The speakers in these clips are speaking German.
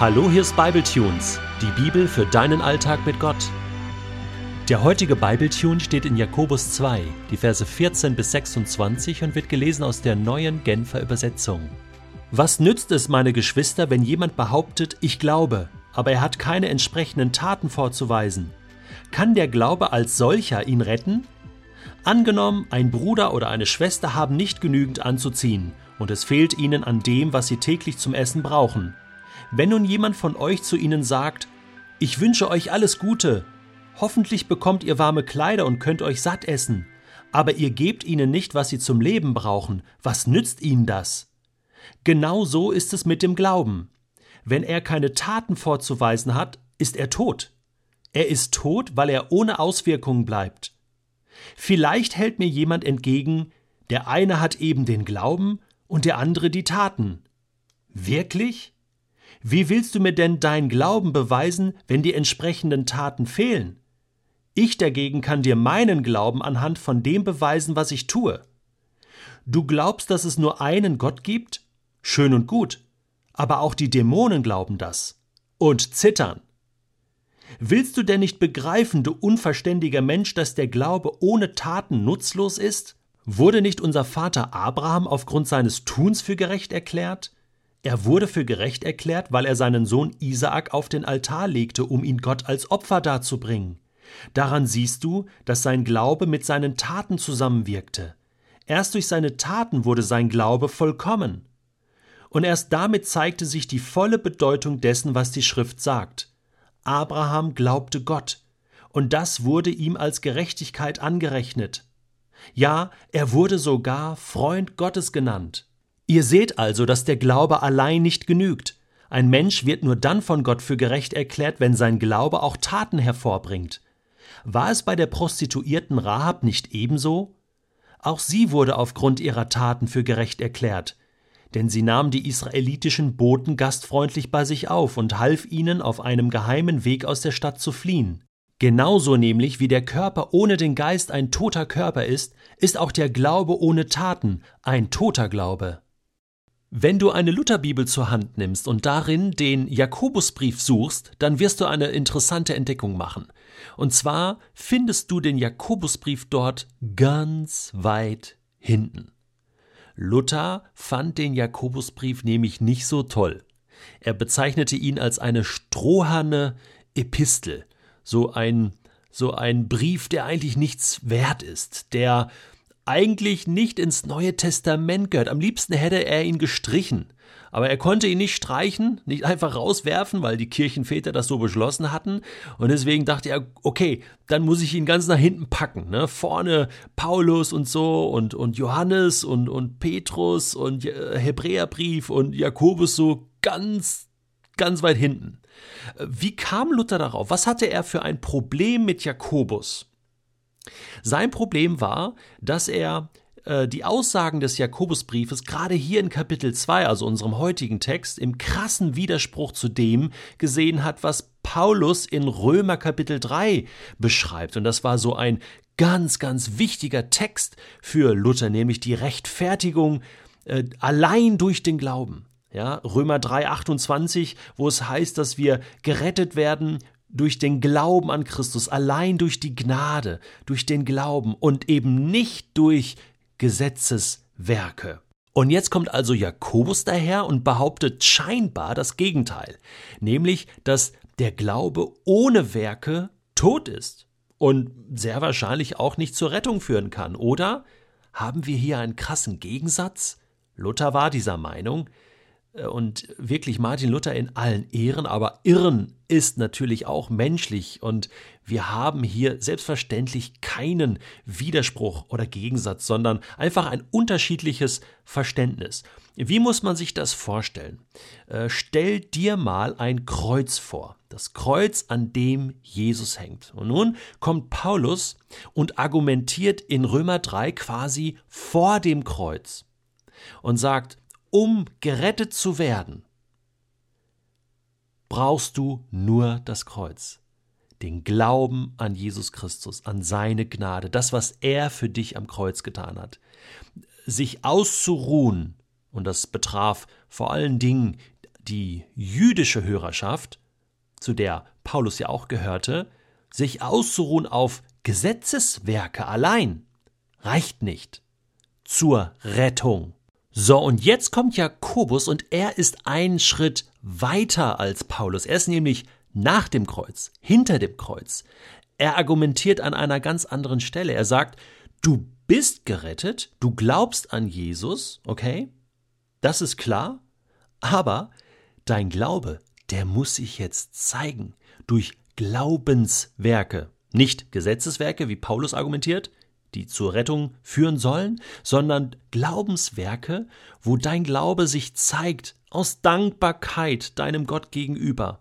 Hallo, hier ist Bibletunes, die Bibel für deinen Alltag mit Gott. Der heutige Bibletune steht in Jakobus 2, die Verse 14 bis 26 und wird gelesen aus der neuen Genfer Übersetzung. Was nützt es, meine Geschwister, wenn jemand behauptet, ich glaube, aber er hat keine entsprechenden Taten vorzuweisen? Kann der Glaube als solcher ihn retten? Angenommen, ein Bruder oder eine Schwester haben nicht genügend anzuziehen und es fehlt ihnen an dem, was sie täglich zum Essen brauchen. Wenn nun jemand von euch zu ihnen sagt, ich wünsche euch alles Gute, hoffentlich bekommt ihr warme Kleider und könnt euch satt essen, aber ihr gebt ihnen nicht, was sie zum Leben brauchen, was nützt ihnen das? Genau so ist es mit dem Glauben. Wenn er keine Taten vorzuweisen hat, ist er tot. Er ist tot, weil er ohne Auswirkungen bleibt. Vielleicht hält mir jemand entgegen, der eine hat eben den Glauben und der andere die Taten. Wirklich? Wie willst du mir denn dein Glauben beweisen, wenn die entsprechenden Taten fehlen? Ich dagegen kann dir meinen Glauben anhand von dem beweisen, was ich tue. Du glaubst, dass es nur einen Gott gibt? Schön und gut. Aber auch die Dämonen glauben das. Und zittern. Willst du denn nicht begreifen, du unverständiger Mensch, dass der Glaube ohne Taten nutzlos ist? Wurde nicht unser Vater Abraham aufgrund seines Tuns für gerecht erklärt? Er wurde für gerecht erklärt, weil er seinen Sohn Isaak auf den Altar legte, um ihn Gott als Opfer darzubringen. Daran siehst du, dass sein Glaube mit seinen Taten zusammenwirkte. Erst durch seine Taten wurde sein Glaube vollkommen. Und erst damit zeigte sich die volle Bedeutung dessen, was die Schrift sagt. Abraham glaubte Gott, und das wurde ihm als Gerechtigkeit angerechnet. Ja, er wurde sogar Freund Gottes genannt. Ihr seht also, dass der Glaube allein nicht genügt. Ein Mensch wird nur dann von Gott für gerecht erklärt, wenn sein Glaube auch Taten hervorbringt. War es bei der Prostituierten Rahab nicht ebenso? Auch sie wurde aufgrund ihrer Taten für gerecht erklärt, denn sie nahm die israelitischen Boten gastfreundlich bei sich auf und half ihnen, auf einem geheimen Weg aus der Stadt zu fliehen. Genauso nämlich wie der Körper ohne den Geist ein toter Körper ist, ist auch der Glaube ohne Taten ein toter Glaube. Wenn du eine Lutherbibel zur Hand nimmst und darin den Jakobusbrief suchst, dann wirst du eine interessante Entdeckung machen. Und zwar findest du den Jakobusbrief dort ganz weit hinten. Luther fand den Jakobusbrief nämlich nicht so toll. Er bezeichnete ihn als eine stroherne Epistel, so ein so ein Brief, der eigentlich nichts wert ist, der eigentlich nicht ins Neue Testament gehört. Am liebsten hätte er ihn gestrichen. Aber er konnte ihn nicht streichen, nicht einfach rauswerfen, weil die Kirchenväter das so beschlossen hatten. Und deswegen dachte er, okay, dann muss ich ihn ganz nach hinten packen. Ne? Vorne Paulus und so und, und Johannes und, und Petrus und äh, Hebräerbrief und Jakobus so ganz, ganz weit hinten. Wie kam Luther darauf? Was hatte er für ein Problem mit Jakobus? Sein Problem war, dass er äh, die Aussagen des Jakobusbriefes gerade hier in Kapitel 2, also unserem heutigen Text, im krassen Widerspruch zu dem gesehen hat, was Paulus in Römer Kapitel 3 beschreibt. Und das war so ein ganz, ganz wichtiger Text für Luther, nämlich die Rechtfertigung äh, allein durch den Glauben. Ja, Römer 3, 28, wo es heißt, dass wir gerettet werden durch den Glauben an Christus, allein durch die Gnade, durch den Glauben und eben nicht durch Gesetzeswerke. Und jetzt kommt also Jakobus daher und behauptet scheinbar das Gegenteil, nämlich, dass der Glaube ohne Werke tot ist und sehr wahrscheinlich auch nicht zur Rettung führen kann. Oder haben wir hier einen krassen Gegensatz? Luther war dieser Meinung, und wirklich Martin Luther in allen Ehren, aber Irren ist natürlich auch menschlich und wir haben hier selbstverständlich keinen Widerspruch oder Gegensatz, sondern einfach ein unterschiedliches Verständnis. Wie muss man sich das vorstellen? Äh, stell dir mal ein Kreuz vor, das Kreuz, an dem Jesus hängt. Und nun kommt Paulus und argumentiert in Römer 3 quasi vor dem Kreuz und sagt, um gerettet zu werden, brauchst du nur das Kreuz. Den Glauben an Jesus Christus, an seine Gnade, das, was er für dich am Kreuz getan hat. Sich auszuruhen, und das betraf vor allen Dingen die jüdische Hörerschaft, zu der Paulus ja auch gehörte, sich auszuruhen auf Gesetzeswerke allein reicht nicht zur Rettung. So, und jetzt kommt Jakobus und er ist einen Schritt weiter als Paulus. Er ist nämlich nach dem Kreuz, hinter dem Kreuz. Er argumentiert an einer ganz anderen Stelle. Er sagt, du bist gerettet, du glaubst an Jesus, okay? Das ist klar, aber dein Glaube, der muss sich jetzt zeigen durch Glaubenswerke, nicht Gesetzeswerke, wie Paulus argumentiert, die zur Rettung führen sollen, sondern Glaubenswerke, wo dein Glaube sich zeigt aus Dankbarkeit deinem Gott gegenüber.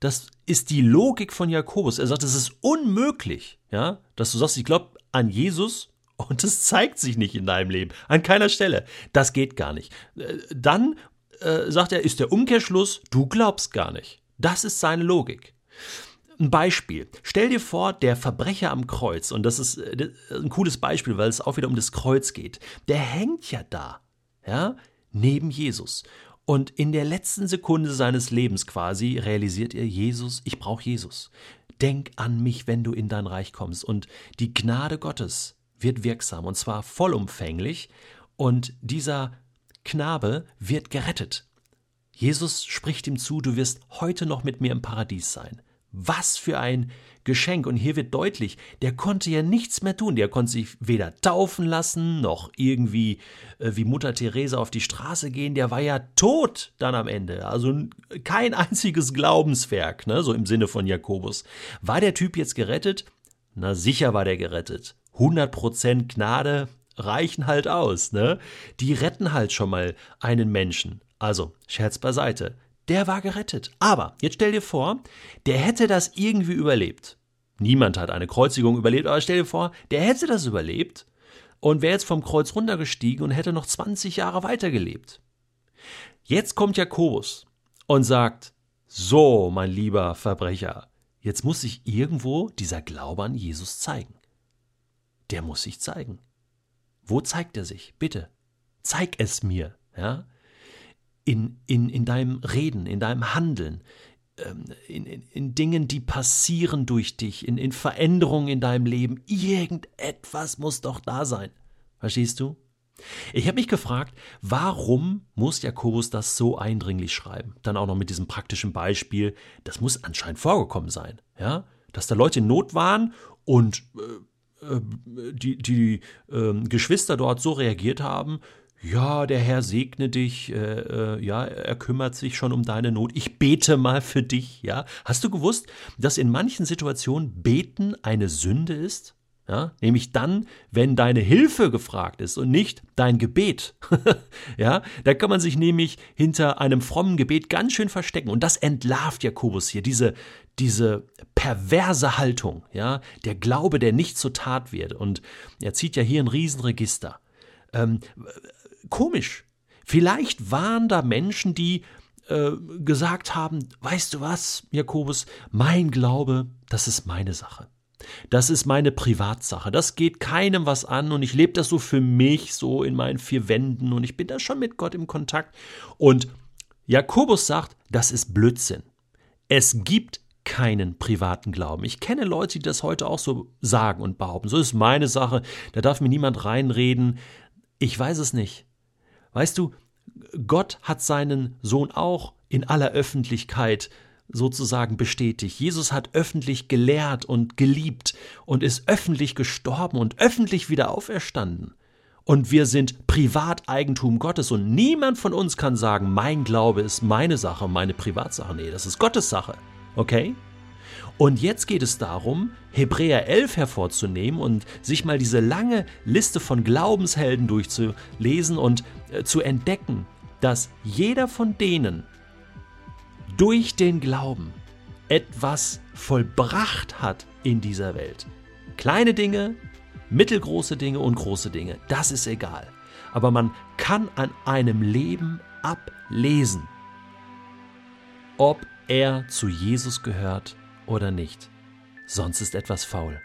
Das ist die Logik von Jakobus. Er sagt, es ist unmöglich, ja, dass du sagst, ich glaube an Jesus und es zeigt sich nicht in deinem Leben, an keiner Stelle. Das geht gar nicht. Äh, dann äh, sagt er, ist der Umkehrschluss, du glaubst gar nicht. Das ist seine Logik. Ein Beispiel. Stell dir vor, der Verbrecher am Kreuz, und das ist äh, ein cooles Beispiel, weil es auch wieder um das Kreuz geht, der hängt ja da, ja, neben Jesus. Und in der letzten Sekunde seines Lebens quasi realisiert er, Jesus, ich brauche Jesus. Denk an mich, wenn du in dein Reich kommst. Und die Gnade Gottes wird wirksam, und zwar vollumfänglich. Und dieser Knabe wird gerettet. Jesus spricht ihm zu, du wirst heute noch mit mir im Paradies sein. Was für ein Geschenk. Und hier wird deutlich, der konnte ja nichts mehr tun. Der konnte sich weder taufen lassen, noch irgendwie äh, wie Mutter Therese auf die Straße gehen. Der war ja tot dann am Ende. Also kein einziges Glaubenswerk, ne, so im Sinne von Jakobus. War der Typ jetzt gerettet? Na sicher war der gerettet. 100% Gnade reichen halt aus, ne? Die retten halt schon mal einen Menschen. Also, Scherz beiseite der war gerettet. Aber jetzt stell dir vor, der hätte das irgendwie überlebt. Niemand hat eine Kreuzigung überlebt, aber stell dir vor, der hätte das überlebt und wäre jetzt vom Kreuz runtergestiegen und hätte noch 20 Jahre weitergelebt. Jetzt kommt Jakobus und sagt, so, mein lieber Verbrecher, jetzt muss sich irgendwo dieser Glaube an Jesus zeigen. Der muss sich zeigen. Wo zeigt er sich? Bitte, zeig es mir. Ja? In, in, in deinem Reden, in deinem Handeln, ähm, in, in, in Dingen, die passieren durch dich, in, in Veränderungen in deinem Leben. Irgendetwas muss doch da sein. Verstehst du? Ich habe mich gefragt, warum muss Jakobus das so eindringlich schreiben? Dann auch noch mit diesem praktischen Beispiel. Das muss anscheinend vorgekommen sein, ja, dass da Leute in Not waren und äh, äh die, die äh, Geschwister dort so reagiert haben, ja, der Herr segne dich, äh, äh, ja, er kümmert sich schon um deine Not. Ich bete mal für dich, ja. Hast du gewusst, dass in manchen Situationen Beten eine Sünde ist? Ja, nämlich dann, wenn deine Hilfe gefragt ist und nicht dein Gebet. ja, da kann man sich nämlich hinter einem frommen Gebet ganz schön verstecken. Und das entlarvt Jakobus hier, diese, diese perverse Haltung, ja, der Glaube, der nicht zur Tat wird. Und er zieht ja hier ein Riesenregister. Ähm, komisch. Vielleicht waren da Menschen, die äh, gesagt haben, weißt du was, Jakobus, mein Glaube, das ist meine Sache. Das ist meine Privatsache. Das geht keinem was an und ich lebe das so für mich, so in meinen vier Wänden und ich bin da schon mit Gott im Kontakt. Und Jakobus sagt, das ist Blödsinn. Es gibt keinen privaten Glauben. Ich kenne Leute, die das heute auch so sagen und behaupten. So ist meine Sache, da darf mir niemand reinreden. Ich weiß es nicht. Weißt du, Gott hat seinen Sohn auch in aller Öffentlichkeit sozusagen bestätigt. Jesus hat öffentlich gelehrt und geliebt und ist öffentlich gestorben und öffentlich wieder auferstanden. Und wir sind Privateigentum Gottes und niemand von uns kann sagen, mein Glaube ist meine Sache, meine Privatsache. Nee, das ist Gottes Sache. Okay? Und jetzt geht es darum, Hebräer 11 hervorzunehmen und sich mal diese lange Liste von Glaubenshelden durchzulesen und äh, zu entdecken, dass jeder von denen durch den Glauben etwas vollbracht hat in dieser Welt. Kleine Dinge, mittelgroße Dinge und große Dinge, das ist egal. Aber man kann an einem Leben ablesen, ob er zu Jesus gehört oder nicht. Sonst ist etwas faul.